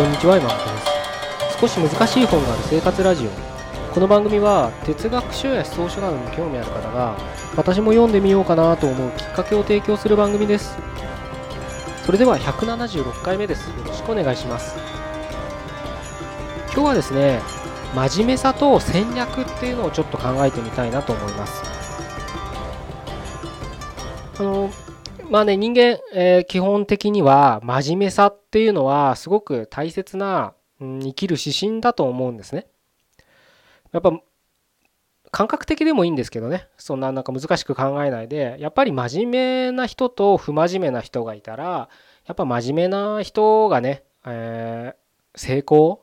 こんにちは山本です。少し難しい本がある生活ラジオ。この番組は哲学書や思想書などに興味ある方が私も読んでみようかなと思うきっかけを提供する番組です。それでは176回目です。よろしくお願いします。今日はですね真面目さと戦略っていうのをちょっと考えてみたいなと思います。あのまあね人間、えー、基本的には真面目さっていうのはすごく大切な、うん、生きる指針だと思うんですね。やっぱ感覚的でもいいんですけどね。そんななんか難しく考えないで。やっぱり真面目な人と不真面目な人がいたらやっぱ真面目な人がね、えー、成功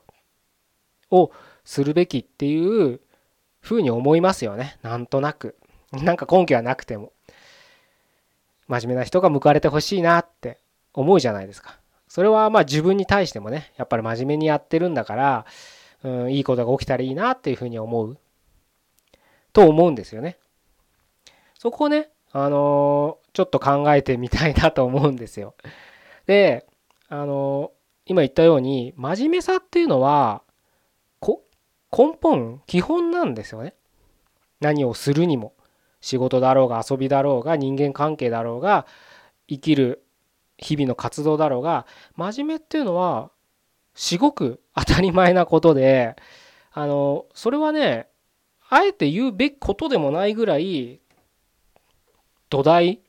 をするべきっていうふうに思いますよね。なんとなく。なんか根拠はなくても。真面目な人が報われてほしいなって思うじゃないですか。それはまあ自分に対してもねやっぱり真面目にやってるんだから、うん、いいことが起きたらいいなっていうふうに思う。と思うんですよね。そこをねあのー、ちょっと考えてみたいなと思うんですよ。であのー、今言ったように真面目さっていうのは根本基本なんですよね。何をするにも。仕事だろうが遊びだろうが人間関係だろうが生きる日々の活動だろうが真面目っていうのはすごく当たり前なことであのそれはねあえて言うべきことでもないぐらい土台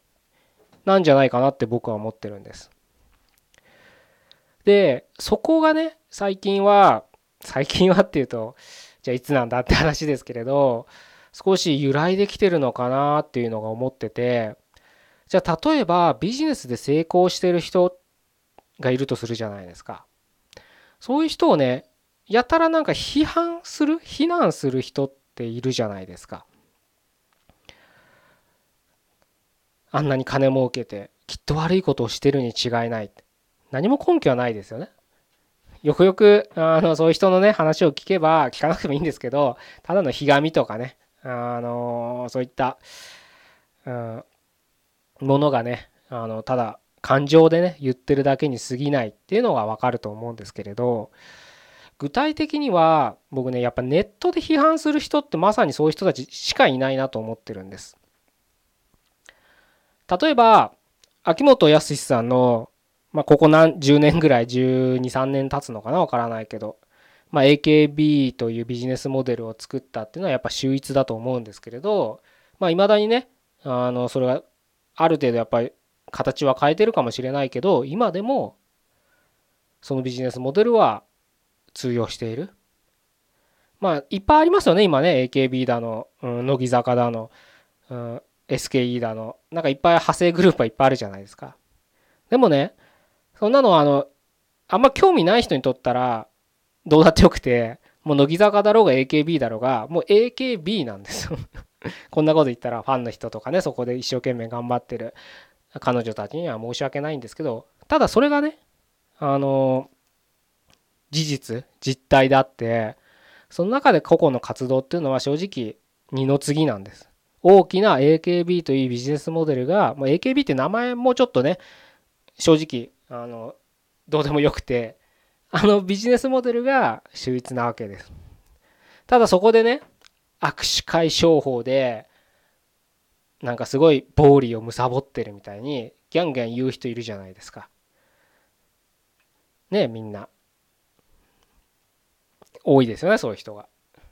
なんじゃないかなって僕は思ってるんです。でそこがね最近は最近はっていうとじゃあいつなんだって話ですけれど少し揺らいできてるのかなっていうのが思っててじゃあ例えばビジネスで成功してる人がいるとするじゃないですか。そういう人をねやたらなんか批判する非難する人っているじゃないですか。あんなに金儲けてきっと悪いことをしてるに違いない何も根拠はないですよね。よくよくあのそういう人のね話を聞けば聞かなくてもいいんですけどただのひがみとかねあのそういった、うん、ものがねあのただ感情でね言ってるだけに過ぎないっていうのが分かると思うんですけれど具体的には僕ねやっぱネットで批判する人ってまさにそういう人たちしかいないなと思ってるんです。例えば秋元康さんのまあ、ここ何10年ぐらい12、3年経つのかなわからないけど、まあ、AKB というビジネスモデルを作ったっていうのはやっぱ秀逸だと思うんですけれど、まあ、未だにね、あの、それはある程度やっぱり形は変えてるかもしれないけど、今でもそのビジネスモデルは通用している。まあ、いっぱいありますよね、今ね、AKB だの、うん、乃木坂だの、うん、SKE だの、なんかいっぱい派生グループはいっぱいあるじゃないですか。でもね、そんなのはあの、あんま興味ない人にとったら、どうだってよくて、もう乃木坂だろうが AKB だろうが、もう AKB なんですよ こんなこと言ったらファンの人とかね、そこで一生懸命頑張ってる彼女たちには申し訳ないんですけど、ただそれがね、あの、事実、実態であって、その中で個々の活動っていうのは正直二の次なんです。大きな AKB というビジネスモデルが、もう AKB って名前もちょっとね、正直あのどうでもよくてあのビジネスモデルが秀逸なわけです。ただそこでね握手会商法でなんかすごい暴利を貪ってるみたいにギャンギャン言う人いるじゃないですか。ねえみんな。多いですよねそういう人が。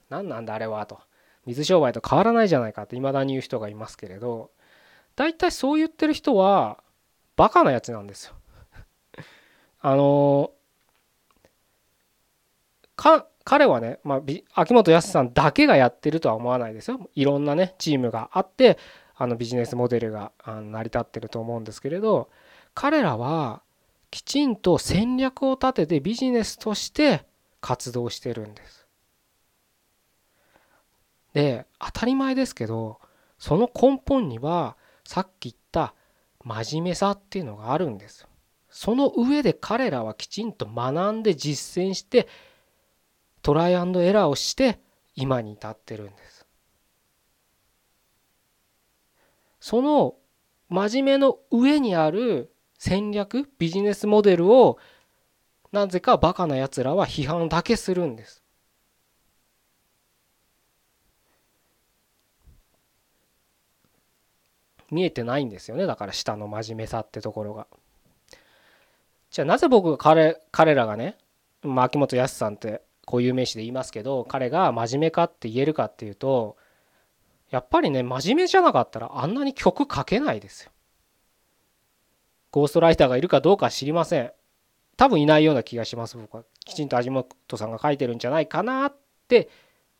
何なんだあれはと。水商売と変わらないじゃないかって未だに言う人がいますけれど。大体そう言ってる人はバカなやつなんですよ。あの彼はね、まあ、秋元康さんだけがやってるとは思わないですよ。いろんなねチームがあってあのビジネスモデルが成り立ってると思うんですけれど彼らはきちんと戦略を立ててビジネスとして活動してるんです。で当たり前ですけどその根本にはさっき言った真面目さっていうのがあるんです。その上で彼らはきちんと学んで実践してトライアンドエラーをして今に至ってるんです。その真面目の上にある戦略ビジネスモデルをなぜかバカなやつらは批判だけするんです。見えてないんですよね。だから下の真面目さってところが。じゃあなぜ僕が彼彼らがね、まあ、秋元康さんって固有名詞で言いますけど彼が真面目かって言えるかっていうとやっぱりね真面目じゃなかったらあんなに曲書けないですよ。ゴーストライターがいるかどうか知りません。多分いないような気がします僕は。きちんと味元さんが書いてるんじゃないかなって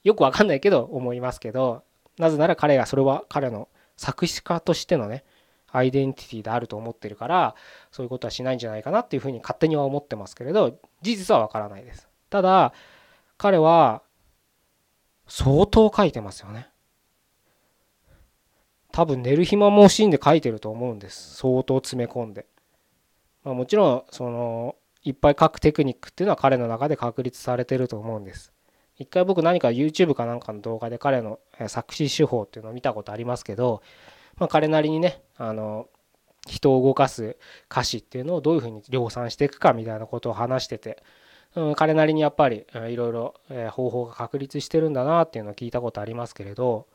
よくわかんないけど思いますけどなぜなら彼がそれは彼の作詞家としてのねアイデンティティであると思ってるからそういうことはしないんじゃないかなっていうふうに勝手には思ってますけれど事実はわからないです。ただ彼は相当書いてますよね。多分寝る暇も惜しんで書いてると思うんです。相当詰め込んで、まあ、もちろんそのいっぱい書くテクニックっていうのは彼の中で確立されてると思うんです。一回僕何か YouTube かなんかの動画で彼の作詞手法っていうのを見たことありますけど、まあ、彼なりにねあの人を動かす歌詞っていうのをどういうふうに量産していくかみたいなことを話してて、うん、彼なりにやっぱりいろいろ方法が確立してるんだなっていうのを聞いたことありますけれど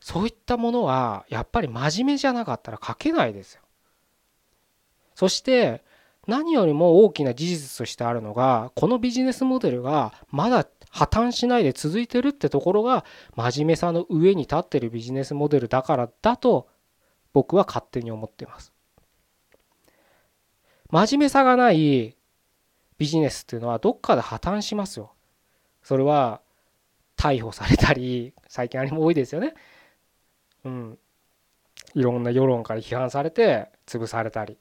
そういったものはやっぱり真面目じゃなかったら書けないですよ。そして何よりも大きな事実としてあるのがこのビジネスモデルがまだ破綻しないで続いてるってところが真面目さの上に立ってるビジネスモデルだからだと僕は勝手に思っています。真面目さがないビジネスっていうのはどっかで破綻しますよ。それは逮捕されたり 最近あれも多いですよね。うん。いろんな世論から批判されて潰されたり。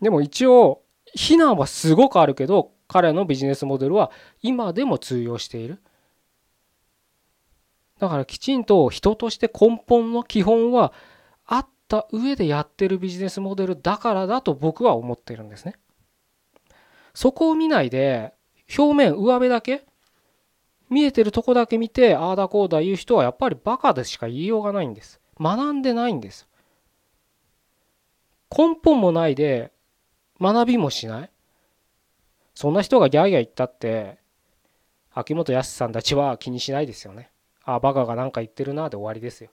でも一応非難はすごくあるけど彼のビジネスモデルは今でも通用しているだからきちんと人として根本の基本はった上でやってるビジネスモデルだからだと僕は思ってるんですね。そこを見ないで表面上辺だけ見えてるとこだけ見てああだこうだ言う人はやっぱりバカでしか言いようがないんです。学んでないんです。根本もないで学びもしない。そんな人がギャーギャー言ったって秋元康さんたちは気にしないですよね。あバカが何か言ってるなで終わりですよ。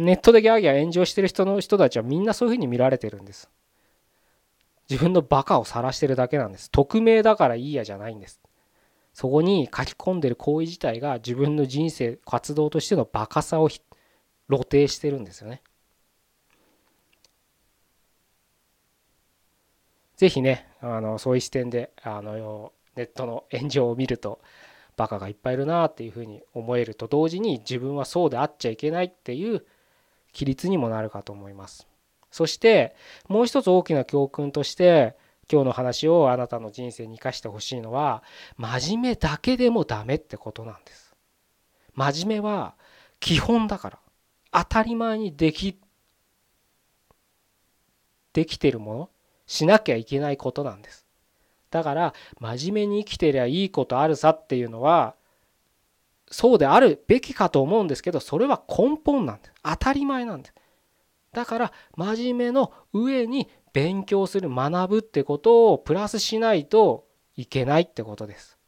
ネットでギャーギャー炎上してる人の人たちはみんなそういうふうに見られてるんです。自分のバカを晒してるだけなんです。匿名だからいいやじゃないんです。そこに書き込んでる行為自体が自分の人生活動としてのバカさを露呈してるんですよね。ぜひねあのそういう視点であのネットの炎上を見るとバカがいっぱいいるなっていうふうに思えると同時に自分はそうであっちゃいけないっていう規律にもなるかと思います。そしてもう一つ大きな教訓として今日の話をあなたの人生に生かしてほしいのは真面目だけでもダメってことなんです。真面目は基本だから当たり前にできできてるものしなきゃいけないことなんです。だから真面目に生きてりゃいいことあるさっていうのはそうであるべきかと思うんですけどそれは根本なんです。当たり前なんです。だから真面目の上に勉強する学ぶってことをプラスしないといけないってことです。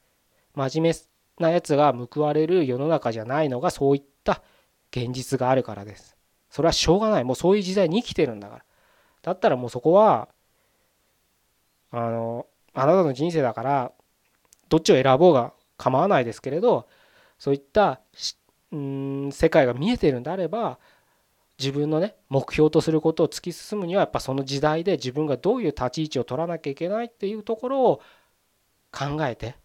真面目なやつが報われる世の中じゃないのがそういった現実があるからです。それはしょうがない。もうそういう時代に生きてるんだから。だったらもうそこはあのあなたの人生だからどっちを選ぼうが構わないですけれどそういったうん世界が見えてるんであれば自分のね目標とすることを突き進むにはやっぱその時代で自分がどういう立ち位置を取らなきゃいけないっていうところを考えて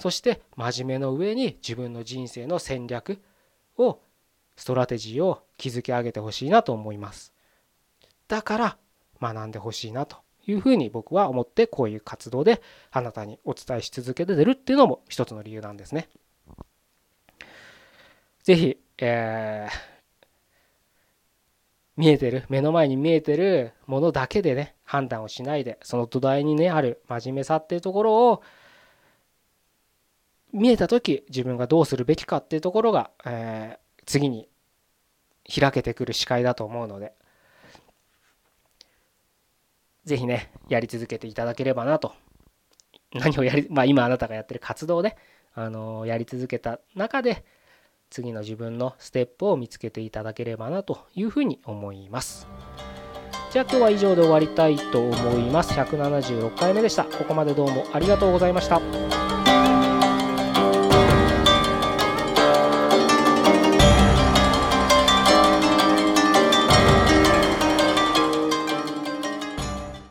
そして真面目の上に自分の人生の戦略をストラテジーを築き上げてほしいなと思いますだから学んでほしいなというふうに僕は思ってこういう活動であなたにお伝えし続けてるっていうのも一つの理由なんですね。ぜひ、えー、見えてる目の前に見えてるものだけでね判断をしないでその土台にねある真面目さっていうところを見えた時自分がどうするべきかっていうところが、えー、次に開けてくる視界だと思うのでぜひねやり続けていただければなと。何をやりまあ今あなたがやってる活動であのやり続けた中で次の自分のステップを見つけていただければなというふうに思います。じゃあ今日は以上で終わりたいと思います。176回目でした。ここまでどうもありがとうございました。